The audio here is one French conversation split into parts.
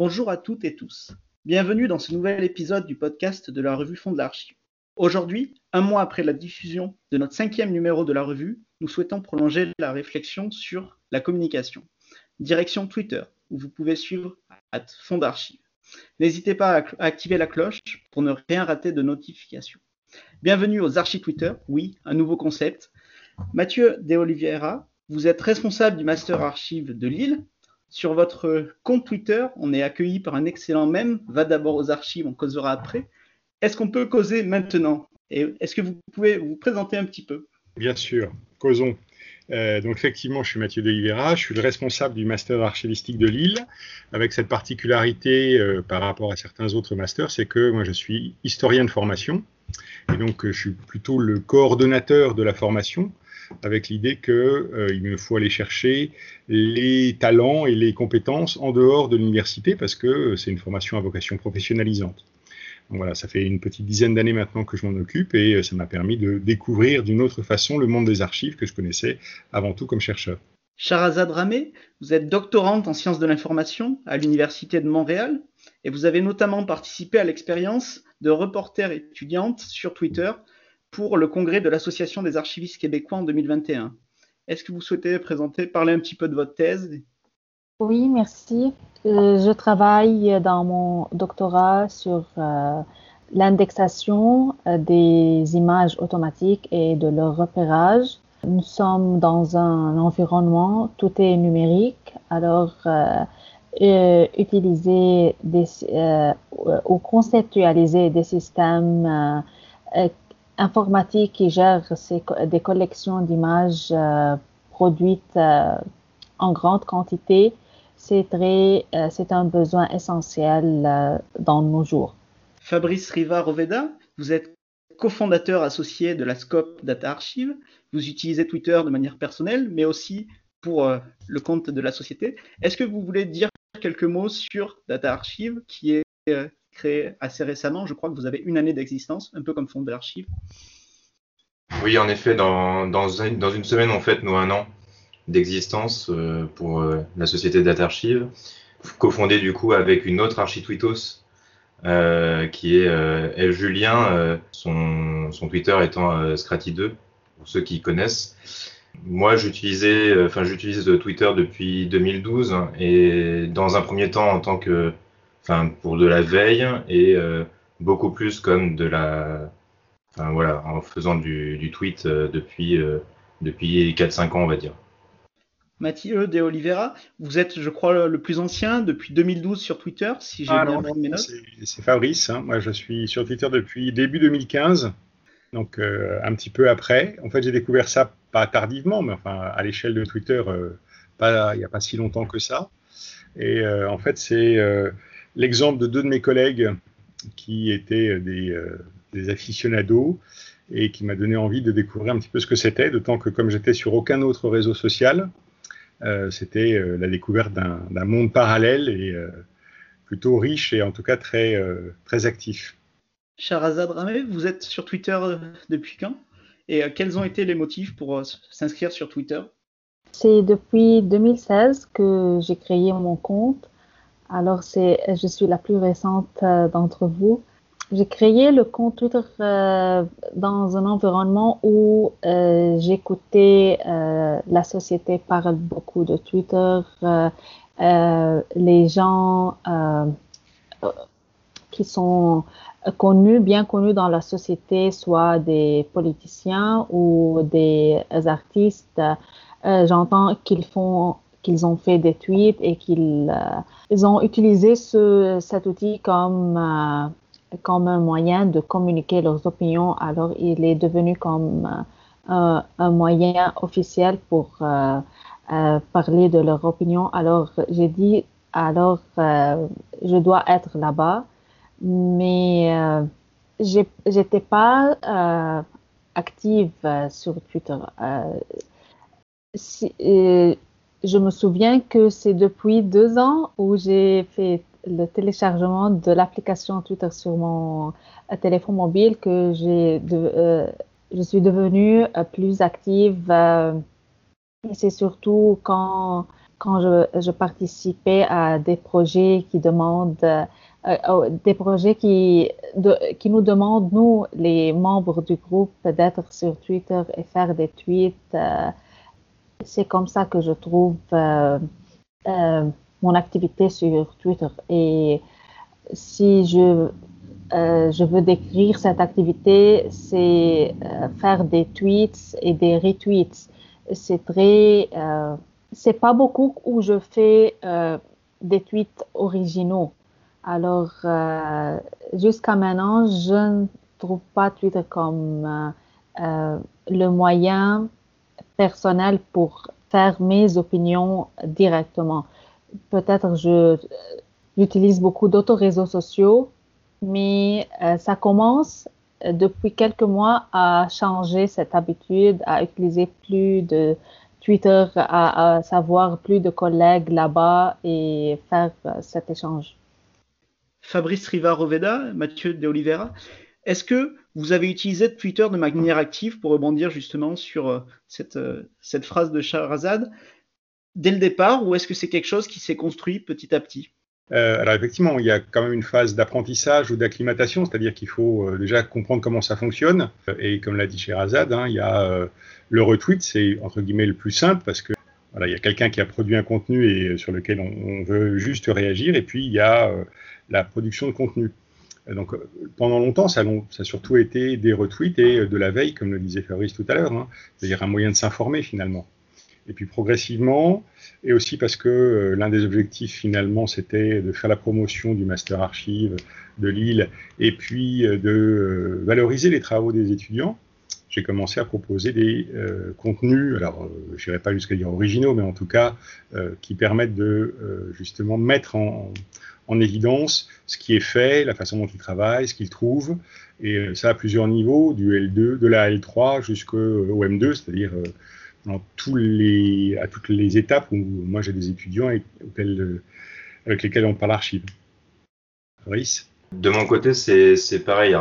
Bonjour à toutes et tous. Bienvenue dans ce nouvel épisode du podcast de la revue Fond de l'Archive. Aujourd'hui, un mois après la diffusion de notre cinquième numéro de la revue, nous souhaitons prolonger la réflexion sur la communication. Direction Twitter, où vous pouvez suivre à Fond d'Archive. N'hésitez pas à activer la cloche pour ne rien rater de notifications. Bienvenue aux archives Twitter, oui, un nouveau concept. Mathieu De Oliveira, vous êtes responsable du Master Archive de Lille. Sur votre compte Twitter, on est accueilli par un excellent même. Va d'abord aux archives, on causera après. Est-ce qu'on peut causer maintenant? Et est-ce que vous pouvez vous présenter un petit peu? Bien sûr, causons. Euh, donc effectivement, je suis Mathieu Delivera, je suis le responsable du master archivistique de Lille, avec cette particularité euh, par rapport à certains autres masters, c'est que moi je suis historien de formation, et donc je suis plutôt le coordonnateur de la formation, avec l'idée qu'il euh, me faut aller chercher les talents et les compétences en dehors de l'université, parce que c'est une formation à vocation professionnalisante voilà, ça fait une petite dizaine d'années maintenant que je m'en occupe et euh, ça m'a permis de découvrir d'une autre façon le monde des archives que je connaissais avant tout comme chercheur. Charazade Ramé, vous êtes doctorante en sciences de l'information à l'Université de Montréal et vous avez notamment participé à l'expérience de reporter étudiante sur Twitter pour le congrès de l'Association des archivistes québécois en 2021. Est-ce que vous souhaitez présenter, parler un petit peu de votre thèse? Oui, merci. Euh, je travaille dans mon doctorat sur euh, l'indexation euh, des images automatiques et de leur repérage. Nous sommes dans un environnement, tout est numérique, alors utiliser ou conceptualiser des systèmes informatiques qui gèrent des collections d'images produites en grande quantité c'est euh, un besoin essentiel euh, dans nos jours. Fabrice Riva Roveda, vous êtes cofondateur associé de la Scope Data Archive. Vous utilisez Twitter de manière personnelle, mais aussi pour euh, le compte de la société. Est-ce que vous voulez dire quelques mots sur Data Archive, qui est créé assez récemment Je crois que vous avez une année d'existence, un peu comme Fond d'Archive. Oui, en effet, dans, dans, une semaine, on fête nous un an d'existence euh, pour euh, la société Data Archive, cofondée du coup avec une autre architwitos euh, qui est El Julien, son, son, Twitter étant Scratty2, pour ceux qui connaissent. Moi, j'utilisais, enfin, j'utilise Twitter depuis 2012 et dans un premier temps en tant que, enfin, pour de la veille et beaucoup plus comme de la, enfin voilà, en faisant du, du tweet depuis depuis 4-5 ans, on va dire. Mathieu De Oliveira, vous êtes, je crois, le plus ancien depuis 2012 sur Twitter, si j'ai ah bien mes notes. C'est Fabrice. Hein. Moi, je suis sur Twitter depuis début 2015, donc euh, un petit peu après. En fait, j'ai découvert ça pas tardivement, mais enfin à l'échelle de Twitter, euh, pas, il n'y a pas si longtemps que ça. Et euh, en fait, c'est l'exemple de deux de mes collègues qui étaient des, des aficionados et qui m'a donné envie de découvrir un petit peu ce que c'était, d'autant que comme j'étais sur aucun autre réseau social, euh, c'était euh, la découverte d'un monde parallèle et euh, plutôt riche et en tout cas très, très actif. Charazad Ramé, vous êtes sur Twitter depuis quand? Et quels ont été les motifs pour s'inscrire sur Twitter? C'est depuis 2016 que j'ai créé mon compte. Alors, je suis la plus récente d'entre vous. J'ai créé le compte Twitter euh, dans un environnement où euh, j'écoutais euh, la société parle beaucoup de Twitter, euh, les gens qui sont connus, bien connus dans la société, soit des politiciens ou des artistes. J'entends qu'ils font qu'ils ont fait des tweets et qu'ils ils ont utilisé ce, cet outil comme comme un moyen de communiquer leurs opinions, alors il est devenu comme euh, un moyen officiel pour euh, euh, parler de leur opinion. Alors j'ai dit, alors je dois être là-bas, mais j'étais pas active sur Twitter. Je me souviens que c'est depuis deux ans où j'ai fait le téléchargement de l'application Twitter sur mon euh, téléphone mobile que j'ai euh, je suis devenue euh, plus active. et c'est surtout quand quand je, je, participais à des projets qui demandent, euh, oh, des projets qui, qui nous demandent, nous, les membres du groupe, d'être sur Twitter et faire des tweets, euh, c'est comme ça que je trouve euh, mon activité sur Twitter. Et si je euh, je veux décrire cette activité, c'est euh, faire des tweets et des retweets. C'est très, euh, c'est pas beaucoup où je fais des tweets originaux. Alors, jusqu'à maintenant, je ne trouve pas Twitter comme le moyen personnel pour faire mes opinions directement. Peut-être je j'utilise beaucoup d'autres réseaux sociaux mais euh, ça commence euh, depuis quelques mois à changer cette habitude, à utiliser plus de Twitter, à, savoir plus de collègues là-bas et faire euh, cet échange. Fabrice Riva-Roveda, Mathieu de Oliveira, est-ce que vous avez utilisé Twitter de manière active pour rebondir justement sur cette, cette phrase de Shahrazad dès le départ ou est-ce que c'est quelque chose qui s'est construit petit à petit? Euh, alors effectivement, il y a quand même une phase d'apprentissage ou d'acclimatation, c'est-à-dire qu'il faut euh, déjà comprendre comment ça fonctionne. Et comme l'a dit Sherazade, hein, il y a euh, le retweet, c'est entre guillemets le plus simple parce que voilà, il y a quelqu'un qui a produit un contenu et sur lequel on, veut juste réagir, et puis il y a la production de contenu. Donc pendant longtemps, ça, a surtout été des retweets et de la veille, comme le disait Fabrice tout à l'heure, hein, c'est-à-dire un moyen de s'informer finalement. Et puis progressivement, et aussi parce que euh, l'un des objectifs finalement, c'était de faire la promotion du master archive de Lille, et puis euh, de euh, valoriser les travaux des étudiants, j'ai commencé à proposer des contenus, alors je n'irai pas jusqu'à dire originaux, mais en tout cas qui permettent de justement mettre en, évidence ce qui est fait, la façon dont ils travaillent, ce qu'ils trouvent, et ça à plusieurs niveaux, du L2, de la L3 jusqu'au M2, c'est-à-dire les, à toutes les étapes où moi j'ai des étudiants avec, lesquels on parle archive. De mon côté, c'est pareil.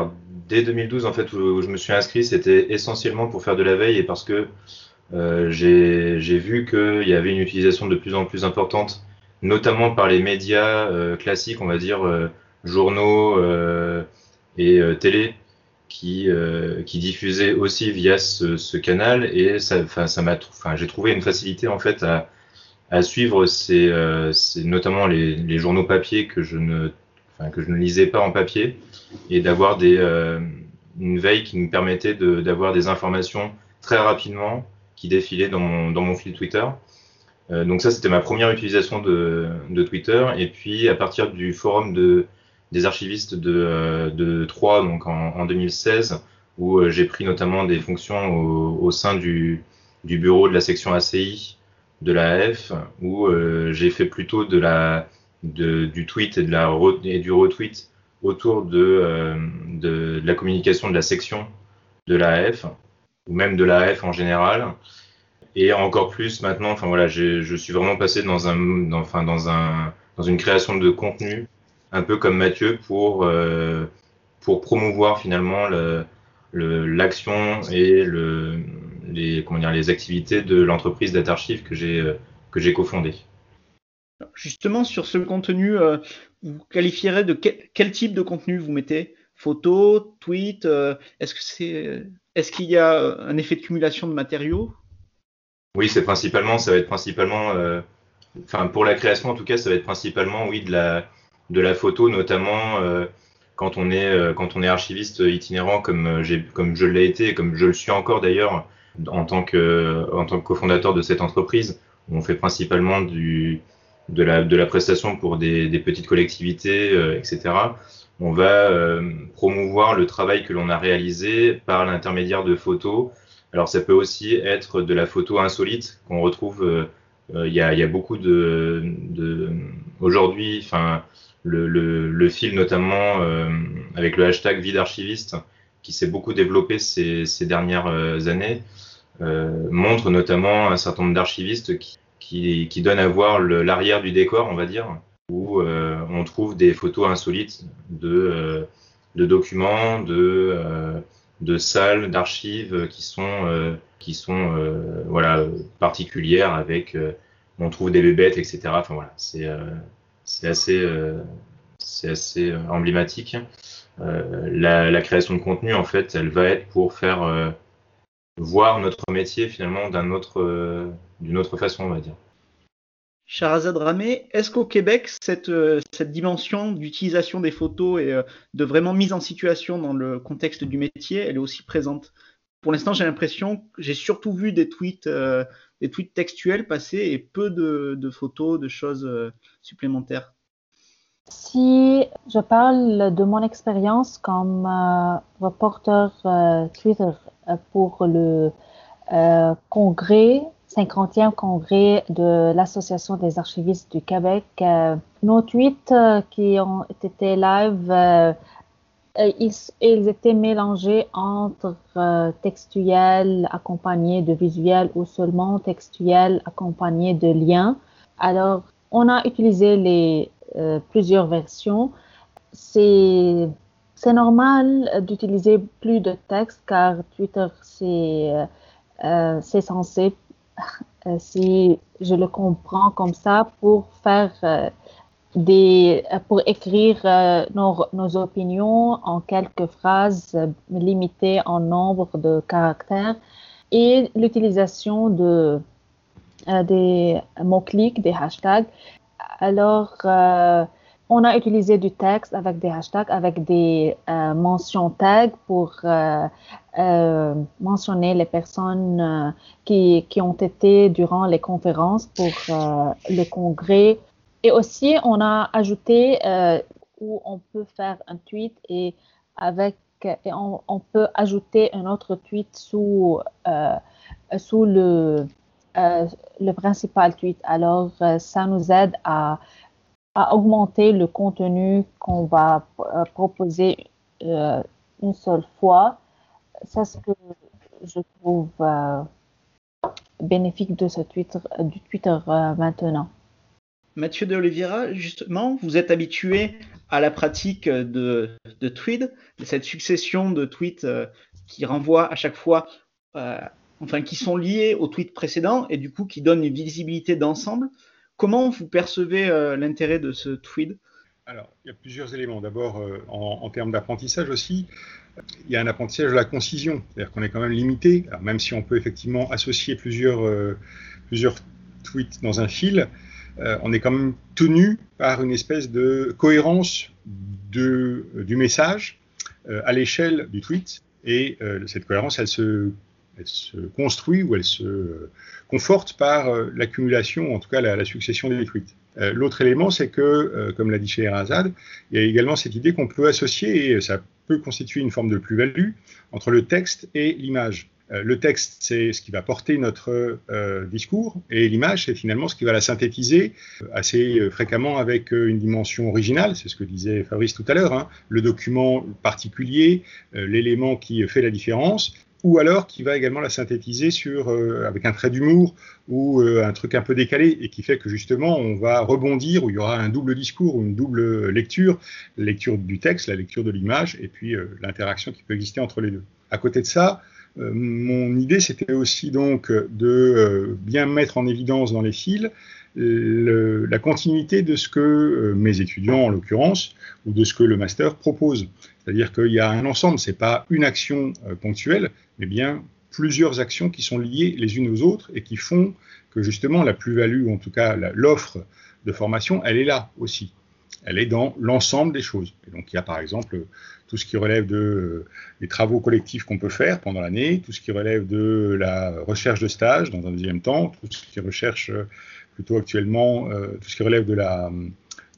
dès 2012, en fait, où je me suis inscrit, c'était essentiellement pour faire de la veille et parce que euh, j'ai vu qu'il y avait une utilisation de plus en plus importante, notamment par les médias euh, classiques, on va dire, euh, journaux et télé, qui, euh, qui diffusait aussi via ce, canal et ça, ça j'ai trouvé une facilité en fait à, à suivre ces, euh, notamment les, les, journaux papier que je ne, que je ne lisais pas en papier et d'avoir des, euh, une veille qui me permettait d'avoir des informations très rapidement qui défilaient dans mon, dans mon fil Twitter. Euh, donc ça, c'était ma première utilisation de, Twitter. Et puis à partir du forum de des archivistes de, euh, de Troyes donc en, en 2016, où euh, j'ai pris notamment des fonctions au, sein du, bureau de la section ACI de l'AF, où euh, j'ai fait plutôt la, du tweet et, la, du retweet autour de, de, de, la communication de la section de l'AF, ou même de l'AF en général. Et encore plus maintenant, enfin voilà, je suis vraiment passé dans une création de contenu un peu comme Mathieu, pour, euh, promouvoir finalement l'action et le, les, activités de l'entreprise d'Atarchive que j'ai euh, que j'ai cofondée. Justement, sur ce contenu, euh, vous qualifierez de quel, type de contenu vous mettez? Photos, tweets est-ce qu'il y a un effet de cumulation de matériaux? Oui, c'est principalement, ça va être principalement, enfin pour la création en tout cas, ça va être principalement, oui, de la, de la photo, notamment euh, quand on est euh, quand on est archiviste itinérant comme euh, j'ai comme je l'ai été, comme je le suis encore d'ailleurs en tant que en tant que cofondateur de cette entreprise. On fait principalement du de la, de la prestation pour des petites collectivités, etc. On va promouvoir le travail que l'on a réalisé par l'intermédiaire de photos. Alors ça peut aussi être de la photo insolite qu'on retrouve. Il y, a, y, a, beaucoup de, de aujourd'hui, enfin le, le, le fil notamment euh, avec le hashtag vide archiviste qui s'est beaucoup développé ces, ces dernières euh, années euh, montre notamment un certain nombre d'archivistes qui, qui, qui, donnent à voir l'arrière du décor, on va dire, où on trouve des photos insolites de, de documents, de, de salles, d'archives qui sont, qui sont voilà, particulières avec on trouve des bébêtes, etc. Enfin voilà, c'est assez, c'est assez emblématique. La, création de contenu, en fait, elle va être pour faire voir notre métier finalement d'une autre, autre façon, on va dire. Charazad Ramé, est-ce qu'au Québec, cette, euh, cette dimension d'utilisation des photos et euh, de vraiment mise en situation dans le contexte du métier, elle est aussi présente? Pour l'instant, j'ai l'impression que j'ai surtout vu des tweets, euh, des tweets textuels passer et peu de, de photos, de choses supplémentaires. Si je parle de mon expérience comme reporter Twitter pour le congrès 50e congrès de l'Association des archivistes du Québec. Euh, nos tweets euh, qui ont été live, euh, ils, étaient mélangés entre textuels accompagnés de visuels ou seulement textuels accompagnés de liens. Alors, on a utilisé les plusieurs versions. C'est normal d'utiliser plus de texte car Twitter c'est c'est censé euh, si je le comprends comme ça, pour faire euh, des, pour écrire euh, nos, nos, opinions en quelques phrases limitées en nombre de caractères et l'utilisation de des mots-clics, des hashtags. Alors, on a utilisé du texte avec des hashtags, avec des euh, mentions tags pour euh, euh, mentionner les personnes qui, qui, ont été durant les conférences pour le congrès. Et aussi, on a ajouté où on peut faire un tweet et avec et on, on peut ajouter un autre tweet sous sous le le principal tweet. Alors, ça nous aide à à augmenter le contenu qu'on va euh, proposer euh, une seule fois. C'est ce que je trouve euh, bénéfique de ce Twitter, du Twitter maintenant. Mathieu de Oliveira, justement, vous êtes habitué à la pratique de, de tweet, cette succession de tweets qui renvoient à chaque fois, enfin, qui sont liés au tweet précédent et du coup qui donnent une visibilité d'ensemble. Comment vous percevez euh, l'intérêt de ce tweet Alors, il y a plusieurs éléments. D'abord, euh, en, termes d'apprentissage aussi, il y a un apprentissage de la concision. C'est-à-dire qu'on est quand même limité, même si on peut effectivement associer plusieurs, euh, tweets dans un fil, on est quand même tenu par une espèce de cohérence du message à l'échelle du tweet. Et cette cohérence, elle se elle se construit ou elle se conforte par euh, l'accumulation, en tout cas la, succession des tweets. Euh, l'autre élément, c'est que, euh, comme l'a dit Scheherazade, il y a également cette idée qu'on peut associer, et ça peut constituer une forme de plus-value, entre le texte et l'image. le texte, c'est ce qui va porter notre discours, et l'image, c'est finalement ce qui va la synthétiser assez fréquemment avec une dimension originale, c'est ce que disait Fabrice tout à l'heure, hein. le document particulier, l'élément qui fait la différence, ou alors qui va également la synthétiser sur, euh, avec un trait d'humour ou euh, un truc un peu décalé et qui fait que justement on va rebondir où il y aura un double discours ou une double lecture, lecture du texte, la lecture de l'image et puis euh, l'interaction qui peut exister entre les deux. À côté de ça, mon idée c'était aussi donc de bien mettre en évidence dans les fils la continuité de ce que mes étudiants en l'occurrence ou de ce que le master propose. C'est-à-dire qu'il y a un ensemble, c'est pas une action ponctuelle, mais bien plusieurs actions qui sont liées les unes aux autres et qui font que justement la plus-value, ou en tout cas l'offre de formation, elle est là aussi. Elle est dans l'ensemble des choses. Et donc il y a par exemple tout ce qui relève de, euh, des travaux collectifs qu'on peut faire pendant l'année, tout ce qui relève de la recherche de stage dans un deuxième temps, tout ce qui recherche euh, plutôt actuellement, euh, tout ce qui relève de la,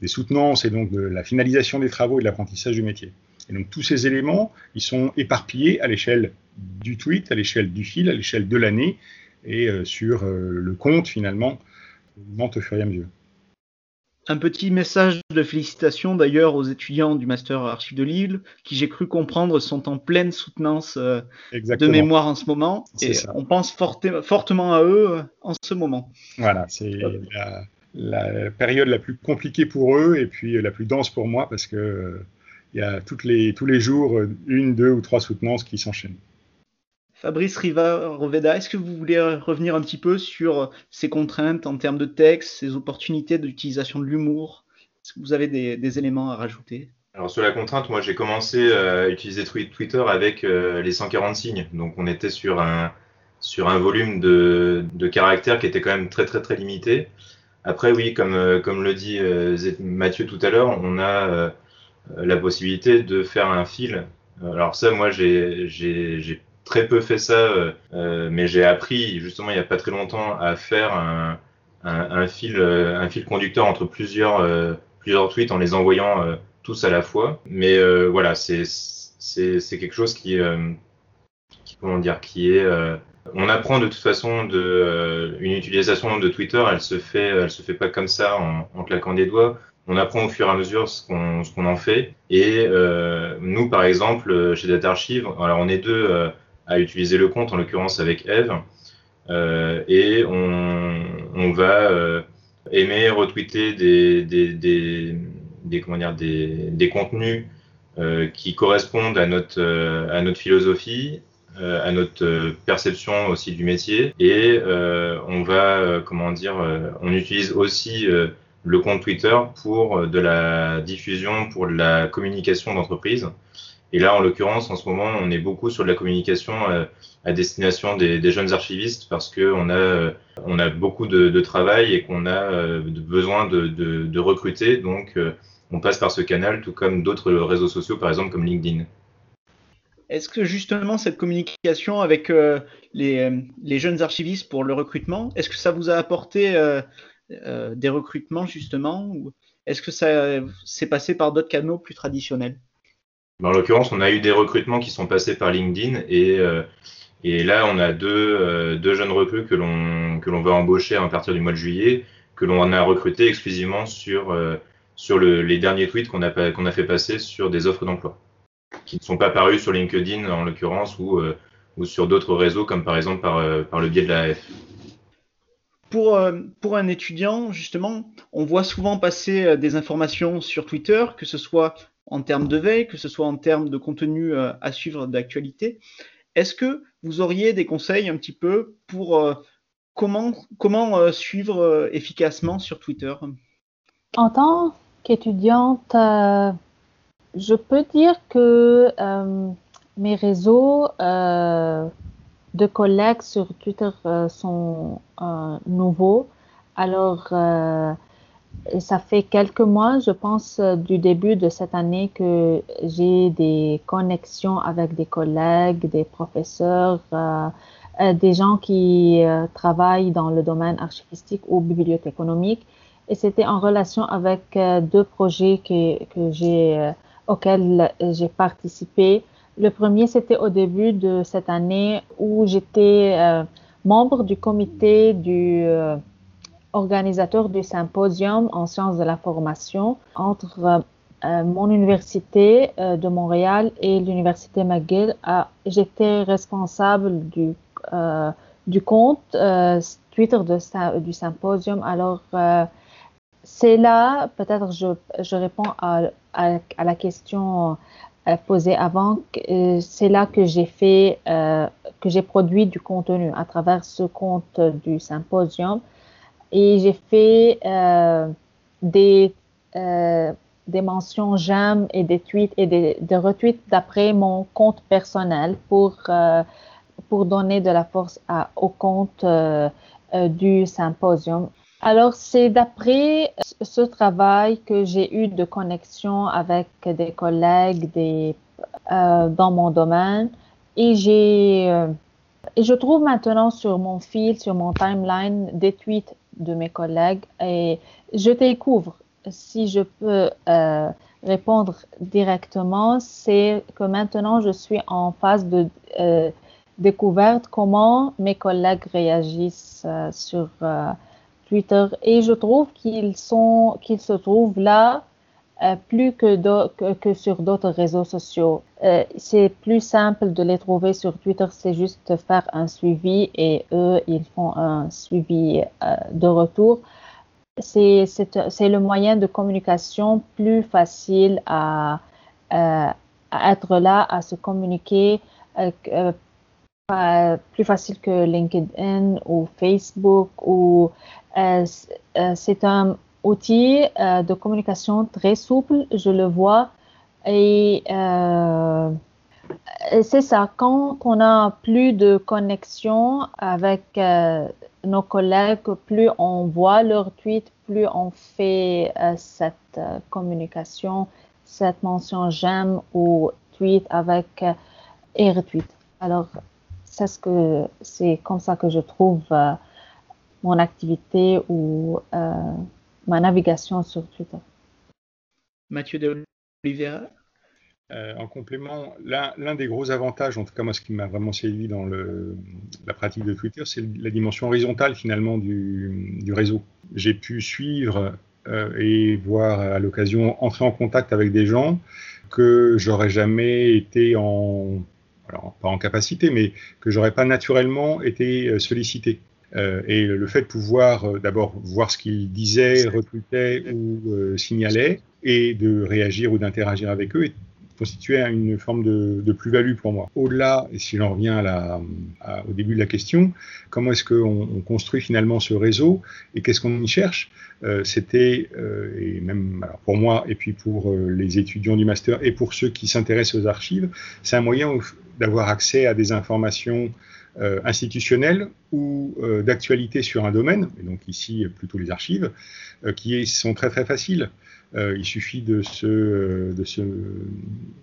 des soutenances et donc de la finalisation des travaux et de l'apprentissage du métier. Et donc tous ces éléments, ils sont éparpillés à l'échelle du tweet, à l'échelle du fil, à l'échelle de l'année et euh, sur euh, le compte finalement, monte au fur et à mesure. Un petit message de félicitations d'ailleurs aux étudiants du Master Archives de Lille, qui j'ai cru comprendre sont en pleine soutenance euh, de mémoire en ce moment. Et on pense fortement à eux en ce moment. Voilà, c'est la, la, période la plus compliquée pour eux et puis la plus dense pour moi parce que il y a toutes les, tous les jours une, deux ou trois soutenances qui s'enchaînent. Fabrice Riva-Roveda, est-ce que vous voulez revenir un petit peu sur ces contraintes en termes de texte, ces opportunités d'utilisation de l'humour? Est-ce que vous avez des, éléments à rajouter? Alors sur la contrainte, moi j'ai commencé à utiliser Twitter avec euh, les 140 signes. Donc on était sur un, sur un volume de, de caractères qui était quand même très très très limité. Après oui, comme, euh, comme le dit euh, Mathieu tout à l'heure, on a la possibilité de faire un fil. Alors ça, moi j'ai très peu fait ça, euh, euh, mais j'ai appris justement il n'y a pas très longtemps à faire un, un, fil, euh, un fil conducteur entre plusieurs, plusieurs tweets en les envoyant tous à la fois. Mais voilà, c'est quelque chose qui, qui, comment dire qui est on apprend de toute façon de une utilisation de Twitter, elle se fait elle se fait pas comme ça en, claquant des doigts. On apprend au fur et à mesure ce qu'on qu'on en fait. Et nous, par exemple, chez Data Archive, alors on est deux à utiliser le compte, en l'occurrence avec Eve. Euh, et on, va euh, aimer, retweeter des, comment dire, des contenus euh, qui correspondent à notre, à notre philosophie, à notre perception aussi du métier. Et on va, comment dire, on utilise aussi le compte Twitter pour de la diffusion, pour de la communication d'entreprise. Et là, en l'occurrence, en ce moment, on est beaucoup sur de la communication euh, à destination des, jeunes archivistes parce qu'on a, euh, a beaucoup de, travail et qu'on a euh, besoin de, recruter. Donc, on passe par ce canal, tout comme d'autres réseaux sociaux, par exemple comme LinkedIn. Est-ce que justement cette communication avec les, jeunes archivistes pour le recrutement, est-ce que ça vous a apporté des recrutements justement ou est-ce que ça s'est passé par d'autres canaux plus traditionnels? En l'occurrence, on a eu des recrutements qui sont passés par LinkedIn et, euh, et là, on a deux, euh, deux jeunes recrues que l'on que va embaucher à partir du mois de juillet, que l'on a recruté exclusivement sur euh, sur le, les derniers tweets qu'on a qu'on a fait passer sur des offres d'emploi, qui ne sont pas parus sur LinkedIn en l'occurrence ou ou sur d'autres réseaux comme par exemple par par le biais de la AF. Pour, pour, un étudiant, justement, on voit souvent passer des informations sur Twitter, que ce soit en termes de veille, que ce soit en termes de contenu euh, à suivre d'actualité. Est-ce que vous auriez des conseils un petit peu pour euh, comment, comment euh, suivre efficacement sur Twitter? En tant qu'étudiante, je peux dire que mes réseaux de collègues sur Twitter sont nouveaux. Alors, ça fait quelques mois, je pense, euh, du début de cette année que j'ai des connexions avec des collègues, des professeurs, euh, euh des gens qui euh, travaillent dans le domaine archivistique ou bibliothéconomique. Et c'était en relation avec deux projets que, que j'ai, auxquels j'ai participé. Le premier, c'était au début de cette année où j'étais membre du comité du organisateur du symposium en sciences de la formation entre euh, euh, mon université euh, de Montréal et l'université McGill. J'étais responsable du, du compte Twitter du symposium. Alors, c'est là, peut-être je, je réponds à, à la question posée avant, c'est là que j'ai fait, que j'ai produit du contenu à travers ce compte du symposium et j'ai fait euh, des, euh, des mentions j'aime et des tweets et des, des retweets d'après mon compte personnel pour, euh, pour donner de la force au compte du symposium. Alors, c'est d'après ce travail que j'ai eu de connexion avec des collègues des, dans mon domaine et j'ai et je trouve maintenant sur mon fil, sur mon timeline, des tweets de mes collègues et je découvre, si je peux euh, répondre directement, c'est que maintenant je suis en phase de euh, découverte comment mes collègues réagissent euh, sur Twitter. Et je trouve qu'ils sont qu'ils se trouvent là euh, plus que, sur d'autres réseaux sociaux. Euh, c'est plus simple de les trouver sur Twitter, c'est juste faire un suivi et eux, ils font un suivi euh, de retour. C'est le moyen de communication plus facile à être là, à se communiquer. plus facile que LinkedIn ou Facebook ou c'est un outil de communication très souple, je le vois et c'est ça, quand on a plus de connexion avec euh, nos collègues, plus on voit leurs tweets, plus on fait euh, cette euh, communication, cette mention j'aime ou tweet avec et retweet. Alors, c'est ce c'est comme ça que je trouve mon activité ou ma navigation sur Twitter. Mathieu de Oliveira euh, en complément, l'un des gros avantages, en tout cas moi ce qui m'a vraiment séduit dans la pratique de Twitter, c'est la dimension horizontale finalement du, réseau. J'ai pu suivre euh, et voir à l'occasion entrer en contact avec des gens que j'aurais jamais été en, alors pas en capacité, mais que j'aurais pas naturellement été euh, et le fait de pouvoir d'abord voir ce qu'ils disaient, retweetaient ou signalaient, et de réagir ou d'interagir avec eux constituait une forme de, plus-value pour moi. Au-delà, et si j'en reviens à au début de la question, comment est-ce qu'on construit finalement ce réseau et qu'est-ce qu'on y cherche? Euh, C'était, euh, et même alors pour moi et puis pour euh, les étudiants du master et pour ceux qui s'intéressent aux archives, c'est un moyen d'avoir accès à des informations institutionnelles ou d'actualité sur un domaine, et donc ici plutôt les archives, qui sont très très faciles. Euh, il suffit de se, euh, de se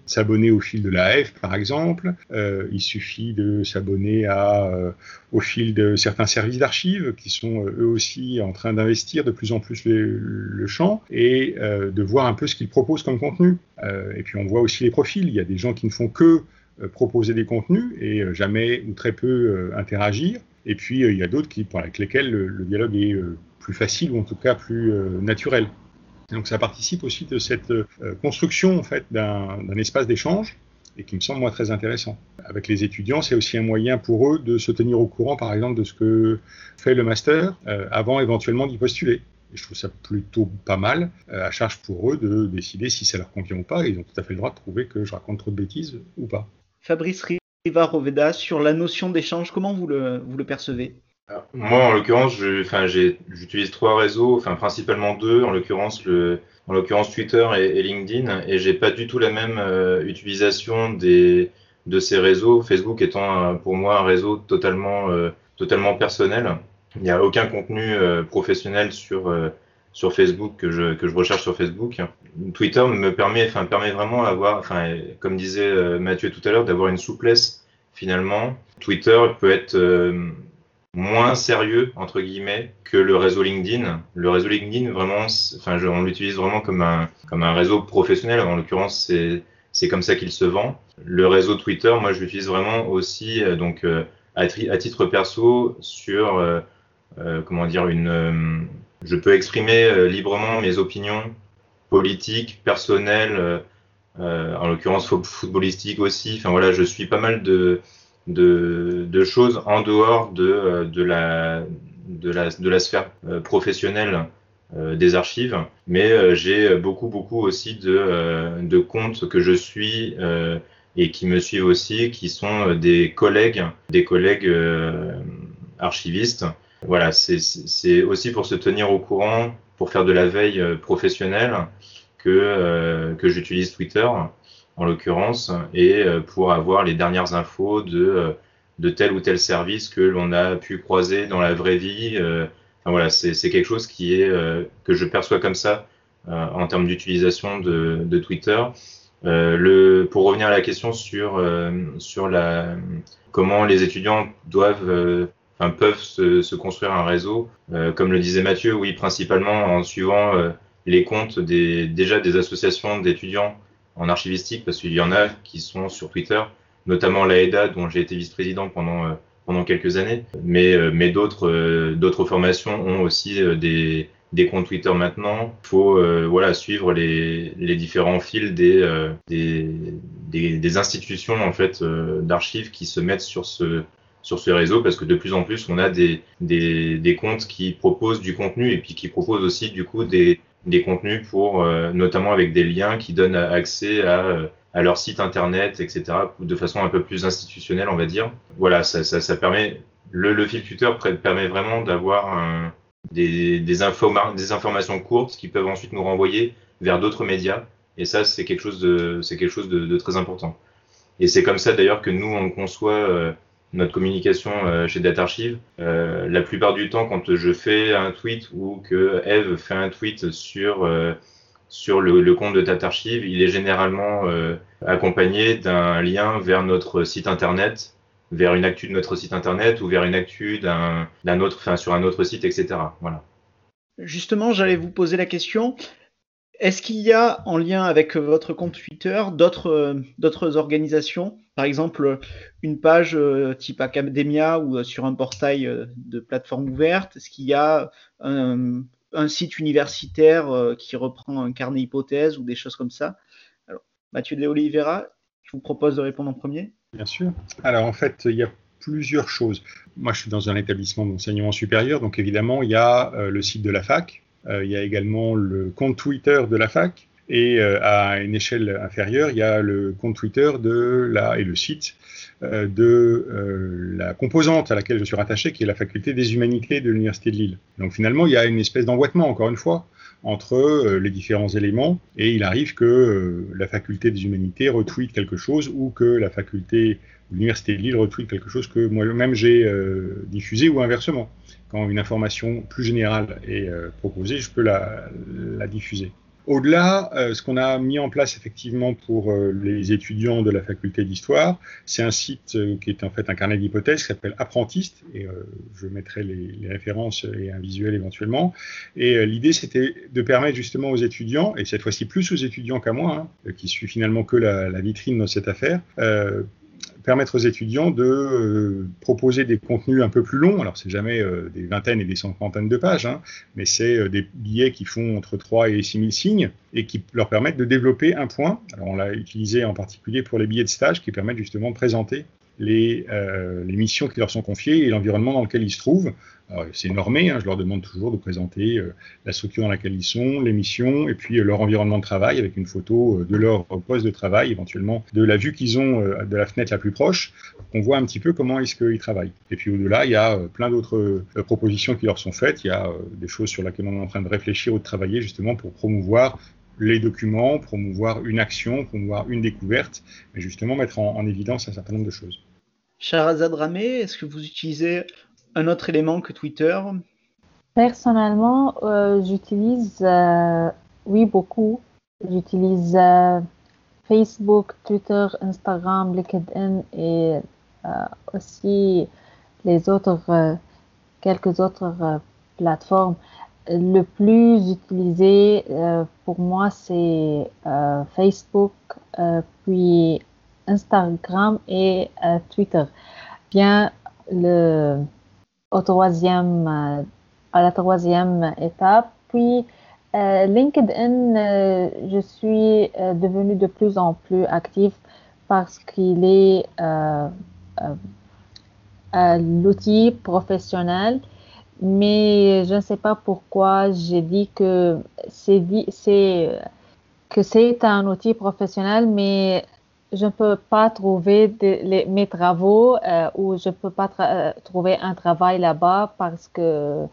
s'abonner au fil de la F, par exemple. Euh, il suffit de s'abonner à au fil de certains services d'archives qui sont eux aussi en train d'investir de plus en plus le champ et de voir un peu ce qu'ils proposent comme contenu. et puis on voit aussi les profils. Il y a des gens qui ne font que proposer des contenus et jamais ou très peu interagir. Et puis il y a d'autres qui, avec lesquels le dialogue est plus facile ou en tout cas plus naturel donc ça participe aussi de cette euh, construction en fait d'un espace d'échange et qui me semble moi très intéressant. Avec les étudiants, c'est aussi un moyen pour eux de se tenir au courant, par exemple, de ce que fait le master euh, avant éventuellement d'y postuler. Et je trouve ça plutôt pas mal, euh, à charge pour eux de décider si ça leur convient ou pas. Ils ont tout à fait le droit de trouver que je raconte trop de bêtises ou pas. Fabrice Riva-Roveda, sur la notion d'échange, comment vous le, percevez? Moi, en l'occurrence, j'utilise trois réseaux, enfin principalement deux, en l'occurrence Twitter et, LinkedIn, et j'ai pas du tout la même euh, utilisation de ces réseaux. Facebook étant pour moi un réseau totalement, euh, totalement personnel. Il n'y a aucun contenu euh, professionnel sur sur Facebook que je, que je recherche sur Facebook. Twitter me permet, enfin permet vraiment d'avoir, enfin comme disait Mathieu tout à l'heure, d'avoir une souplesse finalement. Twitter peut être moins sérieux entre guillemets que le réseau LinkedIn. Le réseau LinkedIn vraiment, enfin, on l'utilise vraiment comme un comme un réseau professionnel. En l'occurrence, c'est c'est comme ça qu'il se vend. Le réseau Twitter, moi, je l'utilise vraiment aussi euh, donc euh, à, titre perso sur euh, comment dire une. Je peux exprimer librement mes opinions politiques, personnelles, en l'occurrence footballistiques aussi. Enfin voilà, je suis pas mal de choses en dehors de, euh, la, sphère euh, professionnelle euh, des archives, mais j'ai beaucoup, beaucoup aussi de, de comptes que je suis et qui me suivent aussi, qui sont des collègues, des collègues archivistes. Voilà, c'est aussi pour se tenir au courant, pour faire de la veille professionnelle que, que j'utilise Twitter en l'occurrence, et euh, pour avoir les dernières infos de, euh, de tel ou tel service que l'on a pu croiser dans la vraie vie. Euh, voilà, c'est quelque chose qui est que je perçois comme ça en termes d'utilisation de, de, Twitter. le, pour revenir à la question sur, sur la, comment les étudiants doivent, enfin, peuvent se, se, construire un réseau, comme le disait Mathieu, oui, principalement en suivant les comptes des, déjà des associations d'étudiants en archivistique parce qu'il y en a qui sont sur Twitter, notamment l'AEDA dont j'ai été vice-président pendant euh, pendant quelques années, mais euh, mais d'autres euh, d'autres formations ont aussi des des comptes Twitter maintenant. Il faut voilà suivre les, les différents fils des, des, des, des institutions en fait d'archives qui se mettent sur ce sur ce réseau parce que de plus en plus on a des, des, des comptes qui proposent du contenu et puis qui proposent aussi du coup des, des contenus pour, notamment avec des liens qui donnent accès à, à leur site internet, etc., de façon un peu plus institutionnelle, on va dire. Voilà, ça, ça, ça permet, le, le fil Twitter permet vraiment d'avoir des, des, des informations courtes qui peuvent ensuite nous renvoyer vers d'autres médias. Et ça, c'est quelque chose de, c'est quelque chose de, de, très important. Et c'est comme ça d'ailleurs que nous, on conçoit euh, notre communication euh, chez DataArchive. Euh, la plupart du temps, quand je fais un tweet ou que Eve fait un tweet sur euh, sur le, compte de DataArchive, il est généralement accompagné d'un lien vers notre site internet, vers une actu de notre site internet ou vers une actu d'un, autre, sur un autre site, etc. Voilà. Justement, j'allais vous poser la question. Est-ce qu'il y a en lien avec votre compte Twitter d'autres euh, organisations, par exemple une page euh, type Academia ou euh, sur un portail de plateforme ouverte? Est-ce qu'il y a un, site universitaire qui reprend un carnet hypothèse ou des choses comme ça? Alors, Mathieu de Oliveira, je vous propose de répondre en premier. Bien sûr. Alors en fait, il y a plusieurs choses. Moi, je suis dans un établissement d'enseignement supérieur, donc évidemment, il y a le site de la fac euh, il y a également le compte Twitter de la fac. Et euh, à une échelle inférieure, il y a le compte Twitter de la, et le site euh, de la composante à laquelle je suis rattaché, qui est la faculté des humanités de l'Université de Lille. Donc finalement, il y a une espèce d'emboîtement, encore une fois, entre les différents éléments, et il arrive que la faculté des humanités retweet quelque chose ou que la faculté l'Université de Lille retweet quelque chose que moi-même j'ai euh, diffusé ou inversement. Quand une information plus générale est euh, proposée, je peux la, diffuser. Au-delà, euh, ce qu'on a mis en place effectivement pour euh, les étudiants de la faculté d'histoire, c'est un site qui est en fait un carnet d'hypothèses qui s'appelle Apprentiste, et je mettrai les, références et un visuel éventuellement. Et l'idée, c'était de permettre justement aux étudiants, et cette fois-ci plus aux étudiants qu'à moi, hein, qui suis finalement que la, vitrine dans cette affaire, permettre aux étudiants de euh, proposer des contenus un peu plus longs. Alors, c'est jamais euh, des vingtaines et des cinquantaines de pages, hein, mais c'est euh, des billets qui font entre 3 et 6 000 signes et qui leur permettent de développer un point. Alors, on l'a utilisé en particulier pour les billets de stage qui permettent justement de présenter les, euh, les, missions qui leur sont confiées et l'environnement dans lequel ils se trouvent. C'est normé, hein, je leur demande toujours de présenter euh, la structure dans laquelle ils sont, les missions, et puis euh, leur environnement de travail avec une photo de leur poste de travail, éventuellement de la vue qu'ils ont de la fenêtre la plus proche, qu'on voit un petit peu comment est-ce qu'ils travaillent. Et puis au-delà, il y a plein d'autres propositions qui leur sont faites, il y a des choses sur lesquelles on est en train de réfléchir ou de travailler justement pour promouvoir les documents, promouvoir une action, promouvoir une découverte, mais justement mettre en évidence un certain nombre de choses. Charazad Ramé, est-ce que vous utilisez un autre élément que Twitter? Personnellement, euh, j'utilise, euh, oui, beaucoup. J'utilise euh, Facebook, Twitter, Instagram, LinkedIn et aussi les autres, quelques autres plateformes. Le plus utilisé pour moi, c'est Facebook, puis Instagram et euh, Twitter. Bien, au troisième, euh, à la troisième étape, puis euh, LinkedIn, je suis devenue de plus en plus active parce qu'il est l'outil professionnel, mais je ne sais pas pourquoi j'ai dit que c'est que c'est un outil professionnel, mais je ne peux pas trouver mes travaux euh, ou je ne peux pas euh, trouver un travail là-bas parce que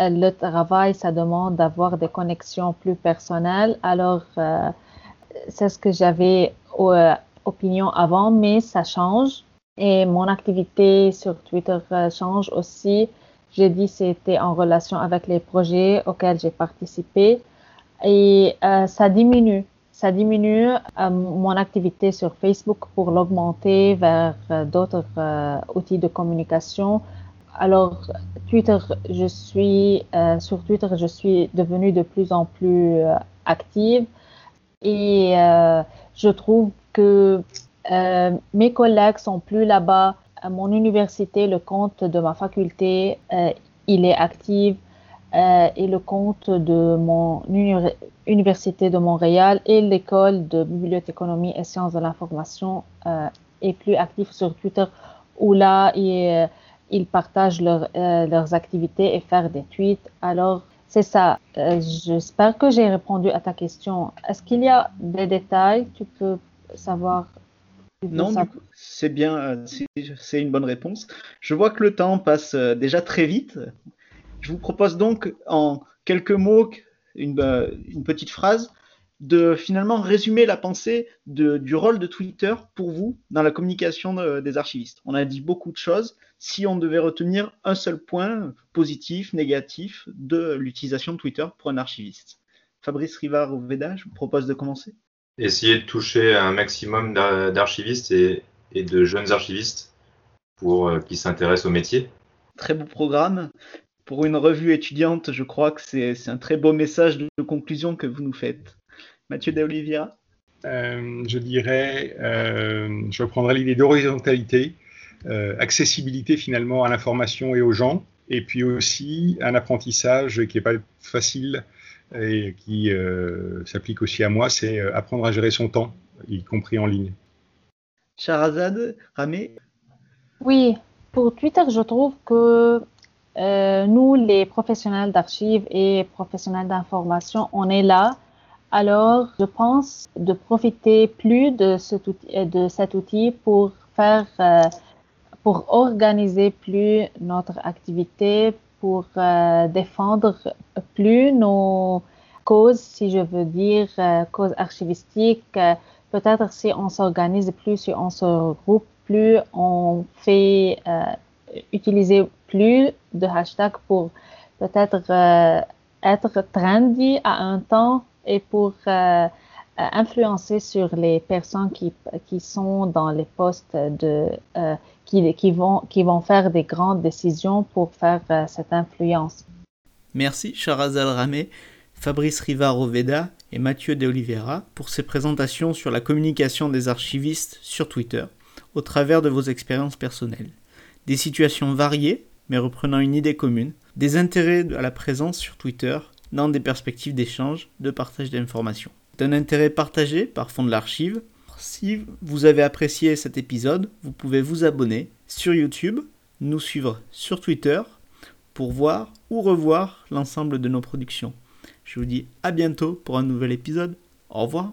euh, le travail, ça demande d'avoir des connexions plus personnelles. Alors, euh, c'est ce que j'avais euh, opinion avant, mais ça change. Et mon activité sur Twitter change aussi. J'ai dit c'était en relation avec les projets auxquels j'ai participé et ça diminue ça diminue euh, mon activité sur Facebook pour l'augmenter vers euh, d'autres euh, outils de communication. Alors, Twitter, je suis sur Twitter, je suis devenue de plus en plus active et je trouve que mes collègues sont plus là-bas. À mon université, le compte de ma faculté, il est actif et le compte de mon Université de Montréal et l'école de bibliothéconomie et sciences de l'information euh, est plus actif sur Twitter où là ils, ils partagent leur, euh, leurs activités et faire des tweets. Alors C'est ça. Euh, j'espère que j'ai répondu à ta question. Est-ce qu'il y a des détails Tu peux savoir? Non, c'est bien, euh, c'est une bonne réponse. Je vois que le temps passe euh, déjà très vite. Je vous propose donc en quelques mots, une, une petite phrase, de finalement résumer la pensée du rôle de Twitter pour vous dans la communication des archivistes. On a dit beaucoup de choses. Si on devait retenir un seul point positif, négatif de l'utilisation de Twitter pour un archiviste. Fabrice Rivard Veda, je vous propose de commencer. Essayer de toucher un maximum d'archivistes et, de jeunes archivistes pour euh, qui s'intéressent au métier. Très beau programme. Pour une revue étudiante, je crois que c'est un très beau message de conclusion que vous nous faites. Mathieu De Oliviera euh, Je dirais, euh, je reprendrai l'idée d'horizontalité, euh, accessibilité finalement à l'information et aux gens, et puis aussi un apprentissage qui n'est pas facile et qui s'applique aussi à moi, c'est apprendre à gérer son temps, y compris en ligne. Charazade, Ramé? Oui, pour Twitter, je trouve que nous, les professionnels d'archives et professionnels d'information, on est là alors, je pense de profiter plus de, cet outil, de cet outil pour faire, euh, pour organiser plus notre activité, pour euh, défendre plus nos causes, si je veux dire, euh, causes archivistiques. Peut-être si on s'organise plus, si on se regroupe plus, on fait utiliser plus de hashtags pour peut-être être trendy à un temps et pour euh, influencer sur les personnes qui, qui sont dans les postes de euh, qui, qui, vont, qui vont faire des grandes décisions pour faire euh, cette influence. Merci Charazal Ramé, Fabrice Rivard-Oveda et Mathieu De Oliveira pour ces présentations sur la communication des archivistes sur Twitter au travers de vos expériences personnelles. Des situations variées, mais reprenant une idée commune, des intérêts à la présence sur Twitter dans des perspectives d'échange, de partage d'informations. D'un intérêt partagé par Fond de l'Archive. Si vous avez apprécié cet épisode, vous pouvez vous abonner sur YouTube, nous suivre sur Twitter pour voir ou revoir l'ensemble de nos productions. Je vous dis à bientôt pour un nouvel épisode. Au revoir.